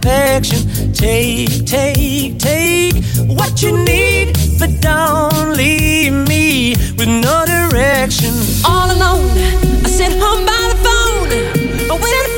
Affection. Take, take, take what you need, but don't leave me with no direction. All alone, I sit home by the phone, waiting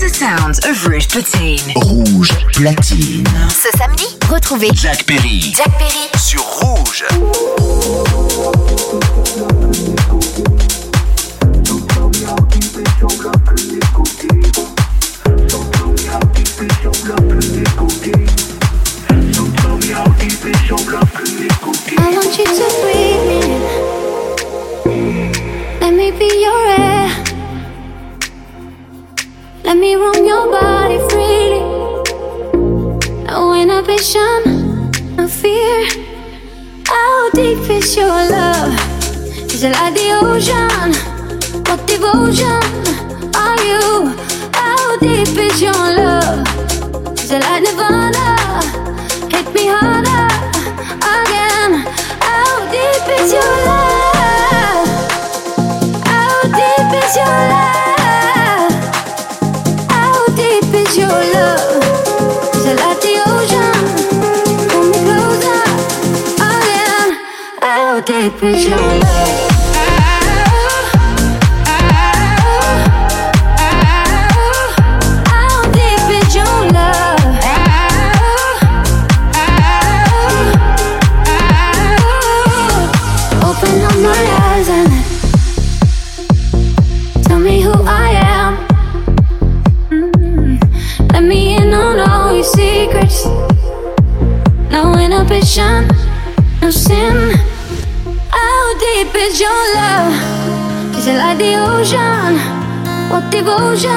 the sound of Rouge Platine. Rouge Platine. Ce samedi, retrouvez Jack Perry. Jack Perry. Sur Rouge. She's like the ocean. What devotion are you? How deep is your love? She's a light nirvana. Hit me harder again. How deep is your love? How deep is your love? How deep is your love? She's a light ocean. Pull me closer again. How deep is your love? your love is it like the ocean? What devotion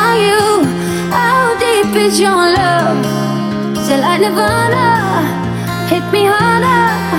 are you? How deep is your love? Is it like Nirvana? Hit me harder.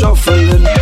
shuffling.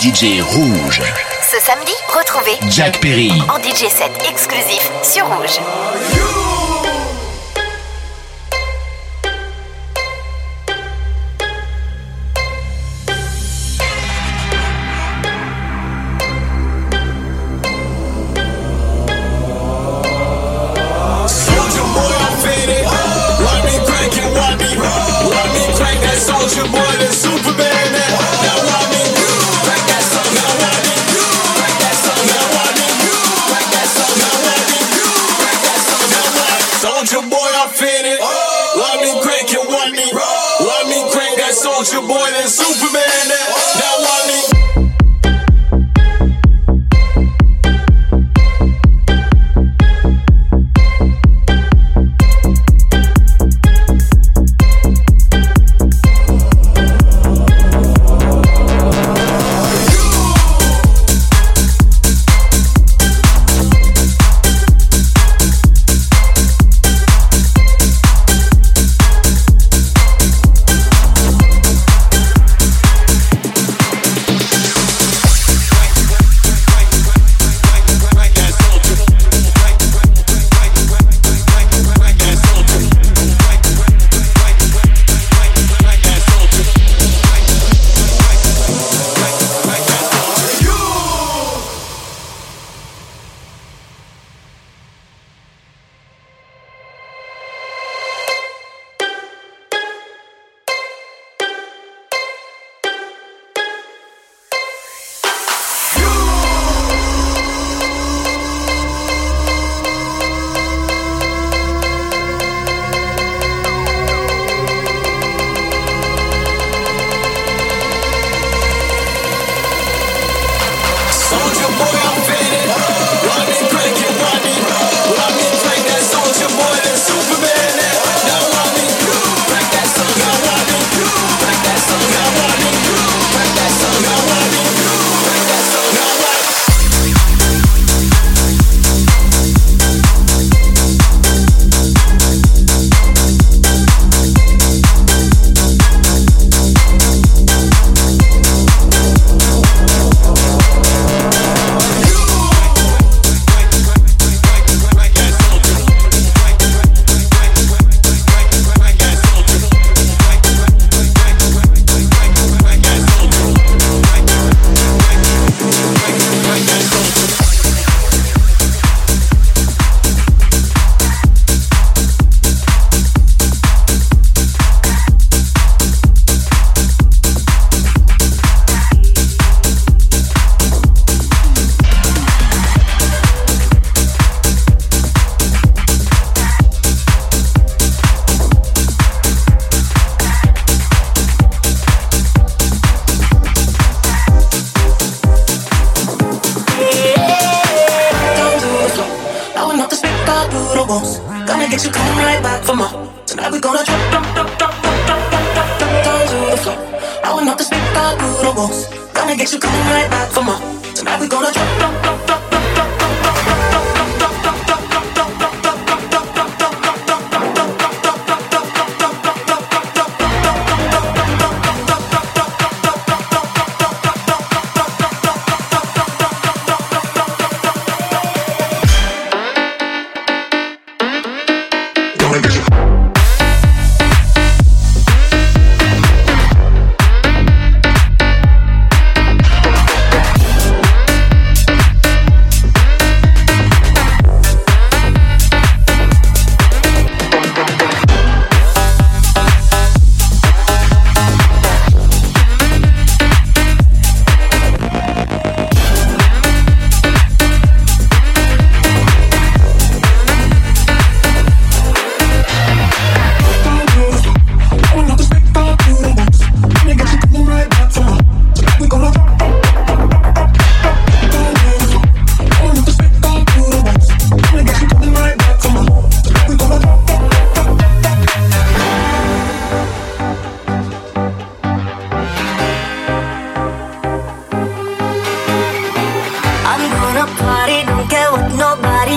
DJ rouges. Ce samedi, retrouvez Jack Perry en DJ set exclusif sur Rouge.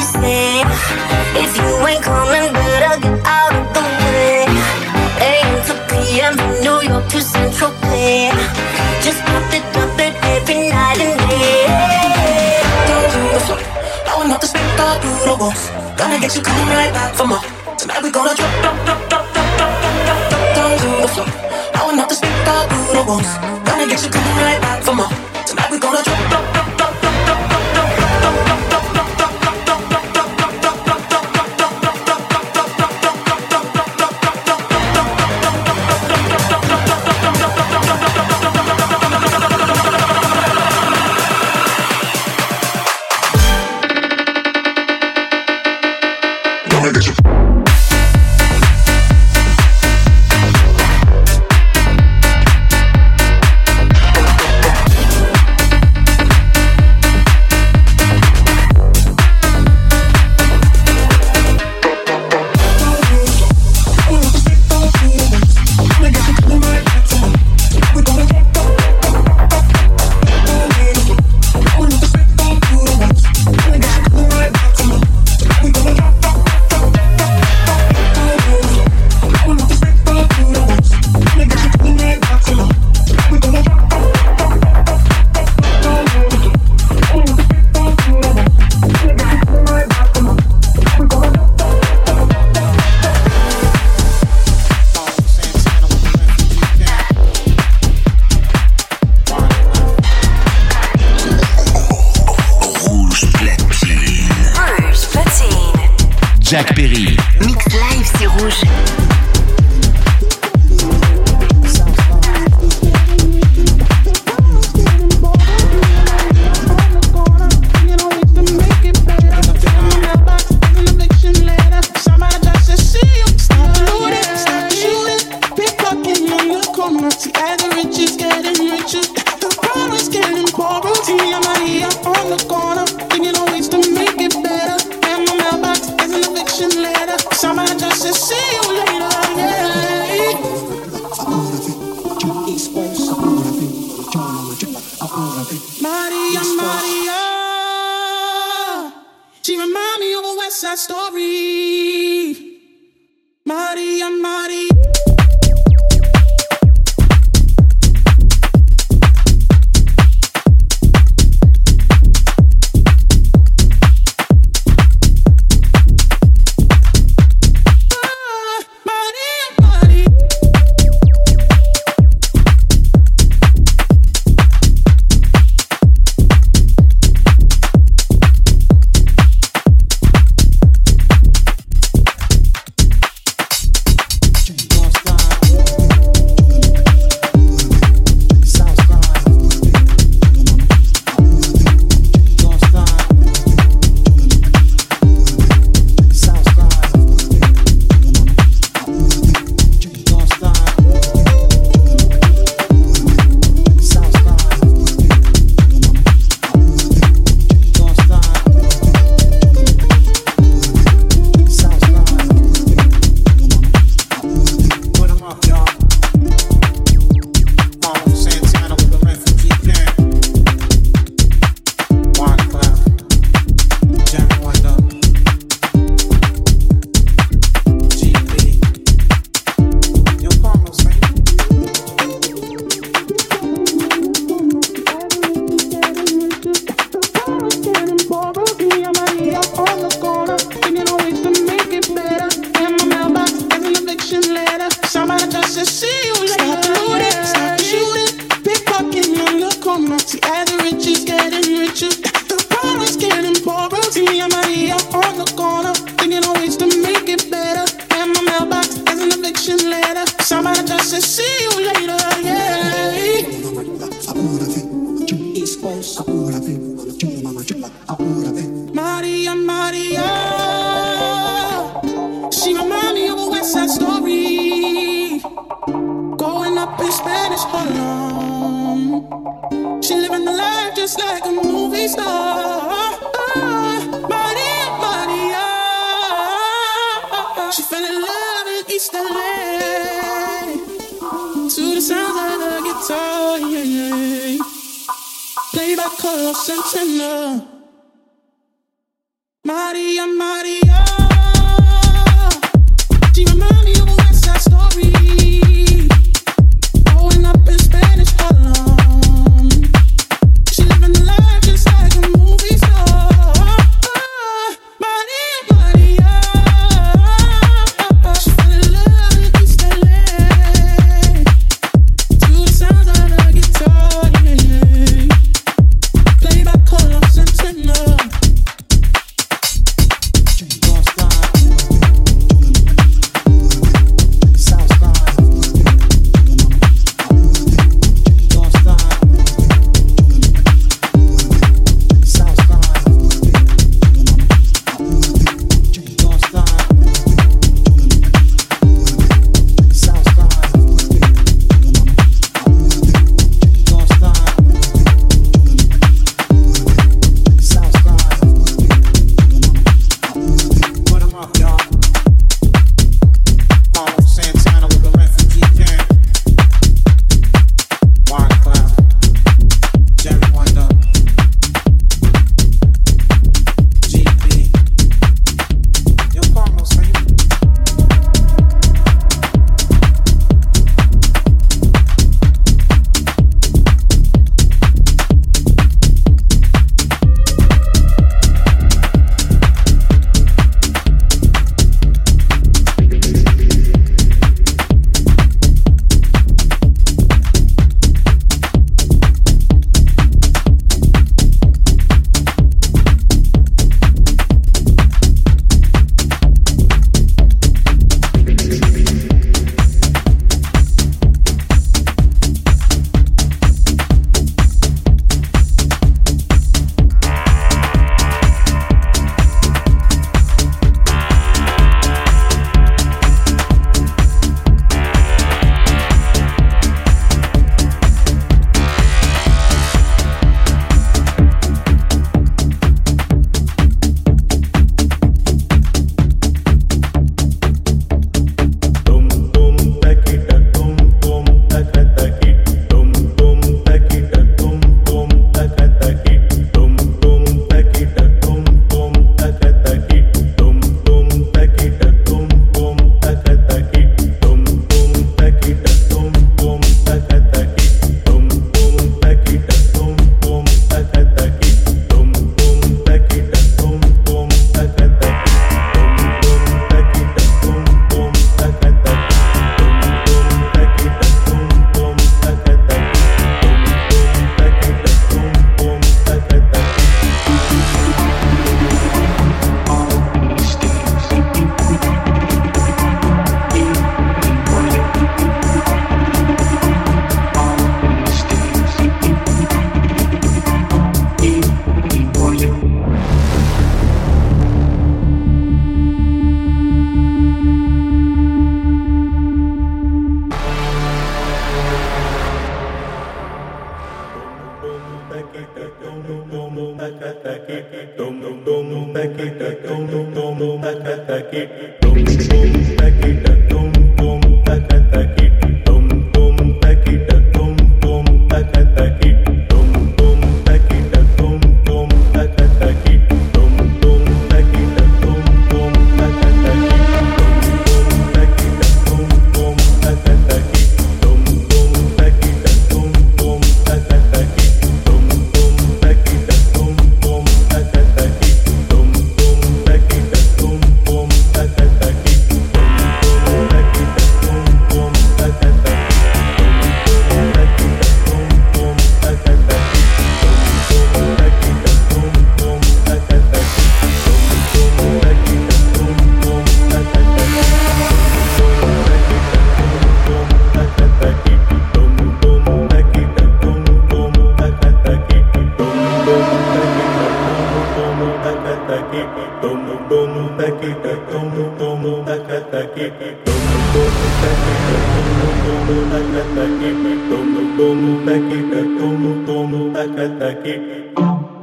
If you ain't coming, better get out of the way. AM to PM New York to Central Bay. Just pop it, pop it every night and day. Blowing up the spit all through the walls. Gonna get you coming right back for more. Tonight we gonna drop, drop, drop, drop, drop, drop, drop, down to the floor. Blowing up the spit all through the walls. Gonna get you coming right back for more. Tonight we gonna drop.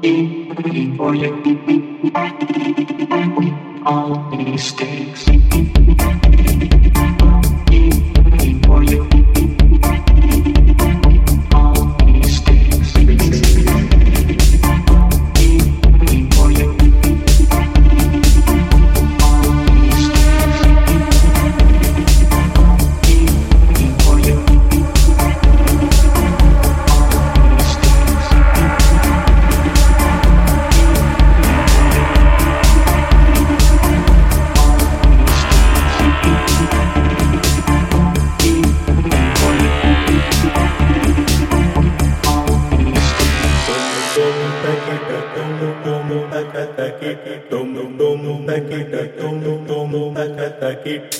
for you. All mistakes. it.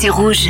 C'est rouge.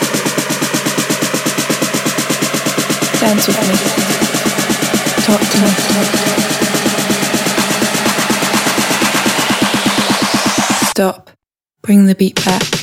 Dance with me. Talk to me. Stop. Bring the beat back.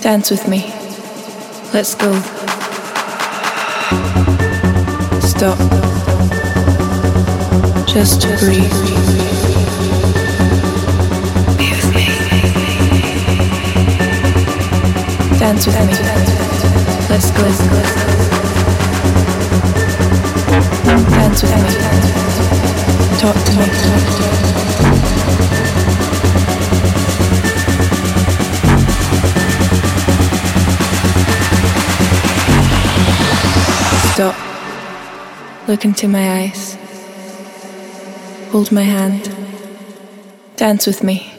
Dance with me. Let's go. Stop. Just to breathe. Dance with me. Let's go. Dance with me. Talk to me. Stop. Look into my eyes. Hold my hand. Dance with me.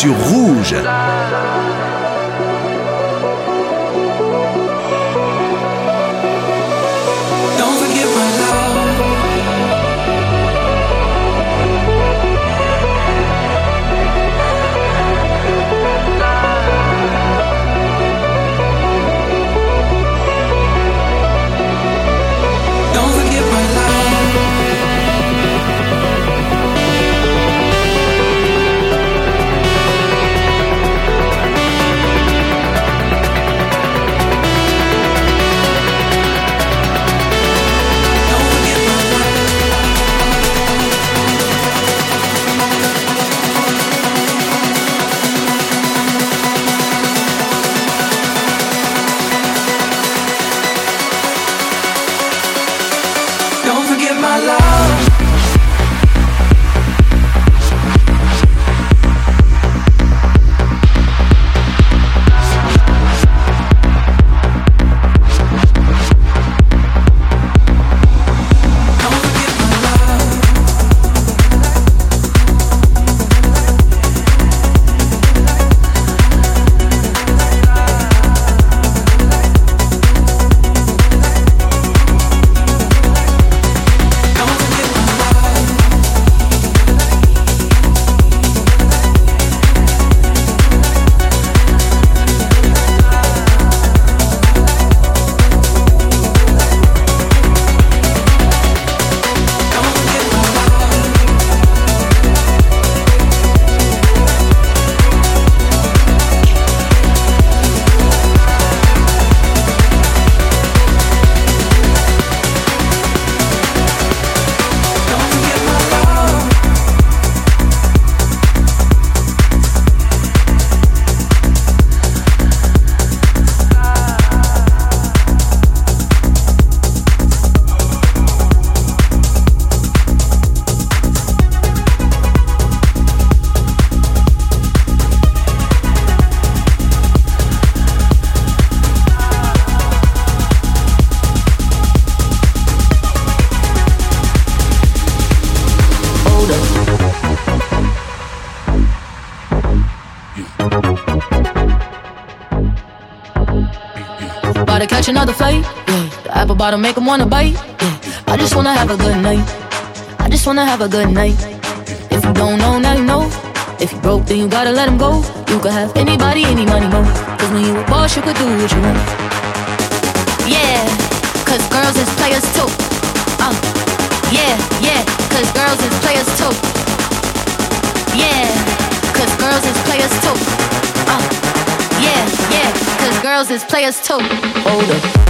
Sur Rouge. Apple bottom make 'em wanna bite. Yeah. I just wanna have a good night. I just wanna have a good night. If you don't know, now you know. If you broke, then you gotta let him go. You could have anybody, any money, mo. Cause when you a boss, you could do what you want. Yeah, cause girls is players too. Uh, yeah, yeah, cause girls is players too. Yeah, cause girls is players too. Uh, yeah, yeah, cause girls is players too. Hold up.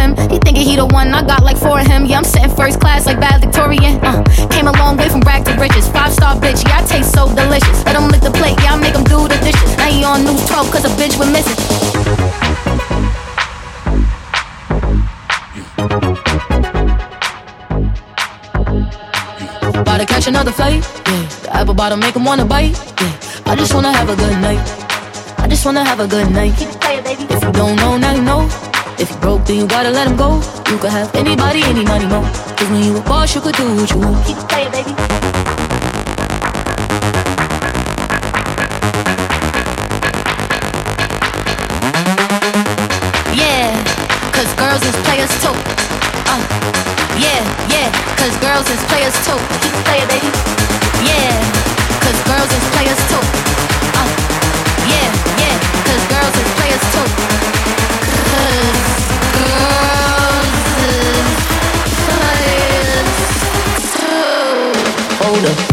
He the one, I got like four of him. Yeah, I'm sitting first class like valedictorian. Uh, came a long way from rag to riches. Five star bitch, yeah, I taste so delicious. Let him lick the plate, yeah, I make him do the dishes. Now he on news 12 cause a bitch went missing. About to catch another flight. Yeah, the apple bottom make him wanna bite. Yeah, I just wanna have a good night. I just wanna have a good night. Keep playing, baby. If you don't know, now you know. If you broke, then you gotta let him go. You could have anybody, any money, mo. Cause when you a boss, you could do what you want. Keep playing, baby. Yeah, cause girls is players too. Uh, yeah, yeah, cause girls is players too. Keep playing, baby. China.